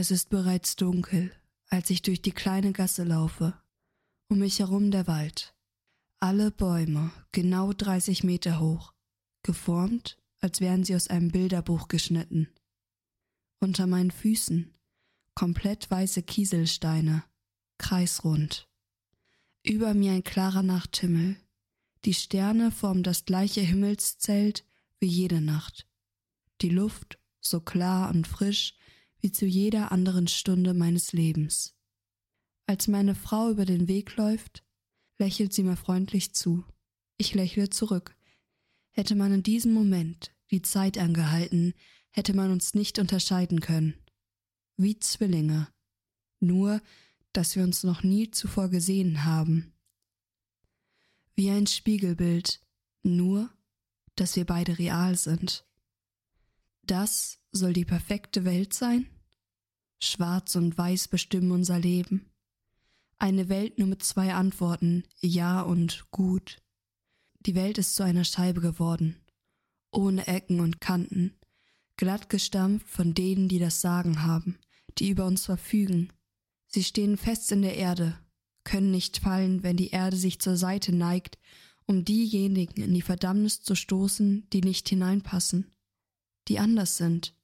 Es ist bereits dunkel, als ich durch die kleine Gasse laufe. Um mich herum der Wald. Alle Bäume genau 30 Meter hoch, geformt, als wären sie aus einem Bilderbuch geschnitten. Unter meinen Füßen komplett weiße Kieselsteine, kreisrund. Über mir ein klarer Nachthimmel. Die Sterne formen das gleiche Himmelszelt wie jede Nacht. Die Luft so klar und frisch wie zu jeder anderen Stunde meines Lebens. Als meine Frau über den Weg läuft, lächelt sie mir freundlich zu. Ich lächle zurück. Hätte man in diesem Moment die Zeit angehalten, hätte man uns nicht unterscheiden können. Wie Zwillinge. Nur, dass wir uns noch nie zuvor gesehen haben. Wie ein Spiegelbild, nur, dass wir beide real sind. Das soll die perfekte Welt sein? Schwarz und Weiß bestimmen unser Leben. Eine Welt nur mit zwei Antworten, Ja und Gut. Die Welt ist zu einer Scheibe geworden, ohne Ecken und Kanten, glatt gestampft von denen, die das Sagen haben, die über uns verfügen. Sie stehen fest in der Erde, können nicht fallen, wenn die Erde sich zur Seite neigt, um diejenigen in die Verdammnis zu stoßen, die nicht hineinpassen, die anders sind,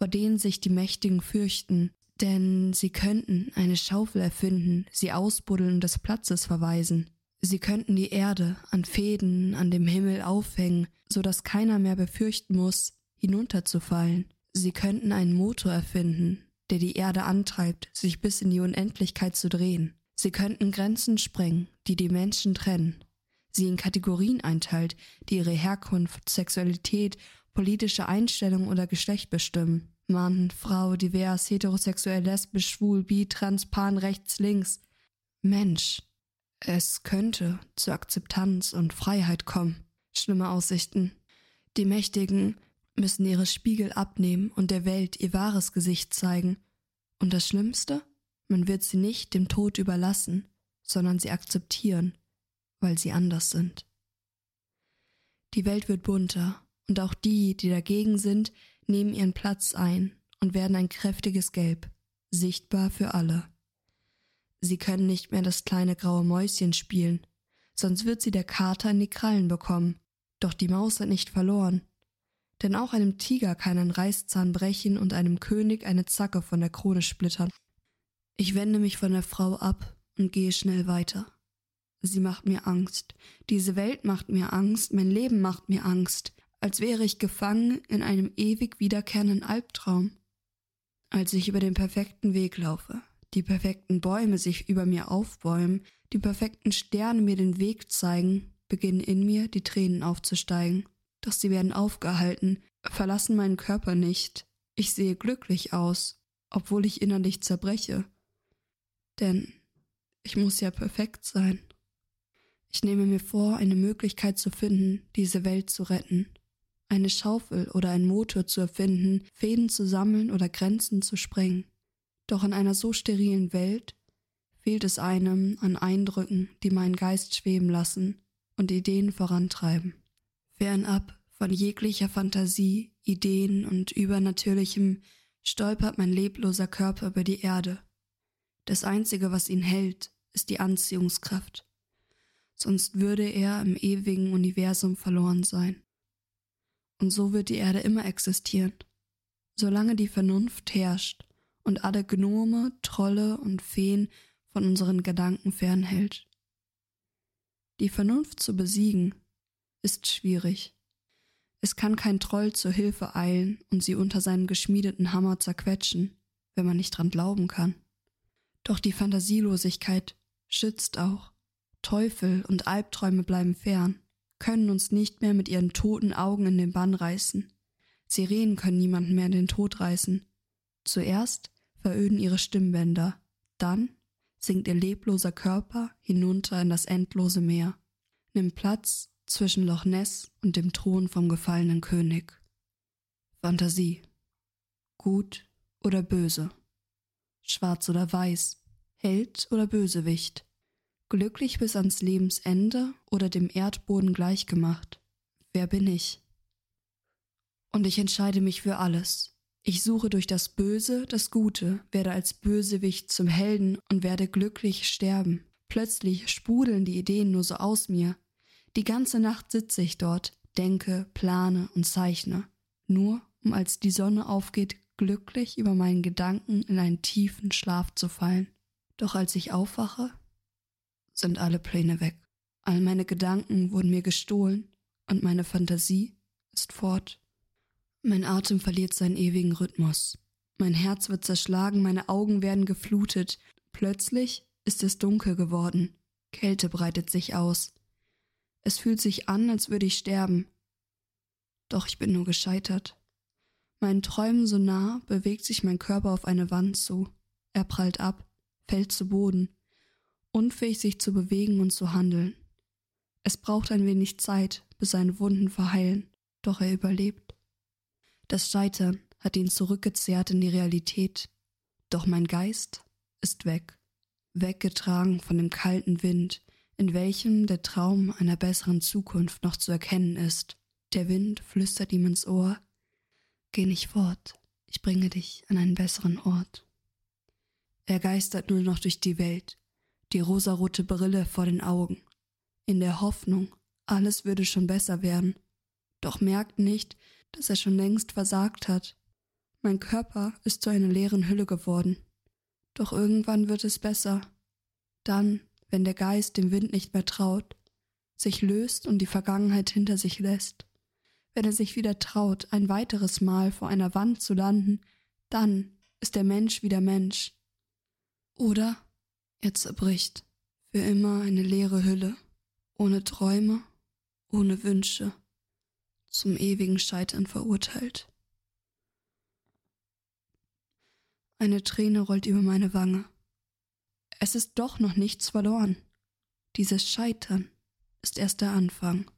vor denen sich die Mächtigen fürchten, denn sie könnten eine Schaufel erfinden, sie ausbuddeln des Platzes verweisen. Sie könnten die Erde an Fäden an dem Himmel aufhängen, so dass keiner mehr befürchten muss, hinunterzufallen. Sie könnten einen Motor erfinden, der die Erde antreibt, sich bis in die Unendlichkeit zu drehen. Sie könnten Grenzen sprengen, die die Menschen trennen. Sie in Kategorien einteilt, die ihre Herkunft, Sexualität politische Einstellung oder Geschlecht bestimmen. Mann, Frau, divers, heterosexuell, lesbisch, schwul, bi, trans, pan, rechts, links. Mensch. Es könnte zur Akzeptanz und Freiheit kommen. Schlimme Aussichten. Die Mächtigen müssen ihre Spiegel abnehmen und der Welt ihr wahres Gesicht zeigen. Und das Schlimmste? Man wird sie nicht dem Tod überlassen, sondern sie akzeptieren, weil sie anders sind. Die Welt wird bunter, und auch die, die dagegen sind, nehmen ihren Platz ein und werden ein kräftiges Gelb, sichtbar für alle. Sie können nicht mehr das kleine graue Mäuschen spielen, sonst wird sie der Kater in die Krallen bekommen. Doch die Maus hat nicht verloren. Denn auch einem Tiger kann ein Reißzahn brechen und einem König eine Zacke von der Krone splittern. Ich wende mich von der Frau ab und gehe schnell weiter. Sie macht mir Angst. Diese Welt macht mir Angst, mein Leben macht mir Angst als wäre ich gefangen in einem ewig wiederkehrenden Albtraum. Als ich über den perfekten Weg laufe, die perfekten Bäume sich über mir aufbäumen, die perfekten Sterne mir den Weg zeigen, beginnen in mir die Tränen aufzusteigen. Doch sie werden aufgehalten, verlassen meinen Körper nicht. Ich sehe glücklich aus, obwohl ich innerlich zerbreche. Denn ich muss ja perfekt sein. Ich nehme mir vor, eine Möglichkeit zu finden, diese Welt zu retten eine Schaufel oder ein Motor zu erfinden, Fäden zu sammeln oder Grenzen zu sprengen. Doch in einer so sterilen Welt fehlt es einem an Eindrücken, die meinen Geist schweben lassen und Ideen vorantreiben. Fernab von jeglicher Fantasie, Ideen und Übernatürlichem stolpert mein lebloser Körper über die Erde. Das Einzige, was ihn hält, ist die Anziehungskraft. Sonst würde er im ewigen Universum verloren sein. Und so wird die Erde immer existieren, solange die Vernunft herrscht und alle Gnome, Trolle und Feen von unseren Gedanken fernhält. Die Vernunft zu besiegen ist schwierig. Es kann kein Troll zur Hilfe eilen und sie unter seinem geschmiedeten Hammer zerquetschen, wenn man nicht dran glauben kann. Doch die Fantasielosigkeit schützt auch. Teufel und Albträume bleiben fern können uns nicht mehr mit ihren toten Augen in den Bann reißen. Sirenen können niemanden mehr in den Tod reißen. Zuerst veröden ihre Stimmbänder, dann sinkt ihr lebloser Körper hinunter in das endlose Meer, nimmt Platz zwischen Loch Ness und dem Thron vom gefallenen König. Fantasie. Gut oder böse. Schwarz oder weiß. Held oder Bösewicht glücklich bis ans Lebensende oder dem Erdboden gleichgemacht. Wer bin ich? Und ich entscheide mich für alles, Ich suche durch das Böse das Gute, werde als Bösewicht zum Helden und werde glücklich sterben. Plötzlich sprudeln die Ideen nur so aus mir. Die ganze Nacht sitze ich dort, denke, plane und zeichne. Nur um als die Sonne aufgeht, glücklich über meinen Gedanken in einen tiefen Schlaf zu fallen. Doch als ich aufwache, sind alle Pläne weg. All meine Gedanken wurden mir gestohlen und meine Fantasie ist fort. Mein Atem verliert seinen ewigen Rhythmus. Mein Herz wird zerschlagen, meine Augen werden geflutet. Plötzlich ist es dunkel geworden. Kälte breitet sich aus. Es fühlt sich an, als würde ich sterben. Doch ich bin nur gescheitert. Meinen Träumen so nah bewegt sich mein Körper auf eine Wand zu. Er prallt ab, fällt zu Boden, unfähig sich zu bewegen und zu handeln. Es braucht ein wenig Zeit, bis seine Wunden verheilen, doch er überlebt. Das Scheitern hat ihn zurückgezehrt in die Realität, doch mein Geist ist weg, weggetragen von dem kalten Wind, in welchem der Traum einer besseren Zukunft noch zu erkennen ist. Der Wind flüstert ihm ins Ohr Geh nicht fort, ich bringe dich an einen besseren Ort. Er geistert nur noch durch die Welt, die rosarote Brille vor den Augen, in der Hoffnung, alles würde schon besser werden, doch merkt nicht, dass er schon längst versagt hat. Mein Körper ist zu einer leeren Hülle geworden. Doch irgendwann wird es besser. Dann, wenn der Geist dem Wind nicht mehr traut, sich löst und die Vergangenheit hinter sich lässt. Wenn er sich wieder traut, ein weiteres Mal vor einer Wand zu landen, dann ist der Mensch wieder Mensch. Oder er zerbricht für immer eine leere Hülle, ohne Träume, ohne Wünsche, zum ewigen Scheitern verurteilt. Eine Träne rollt über meine Wange. Es ist doch noch nichts verloren. Dieses Scheitern ist erst der Anfang.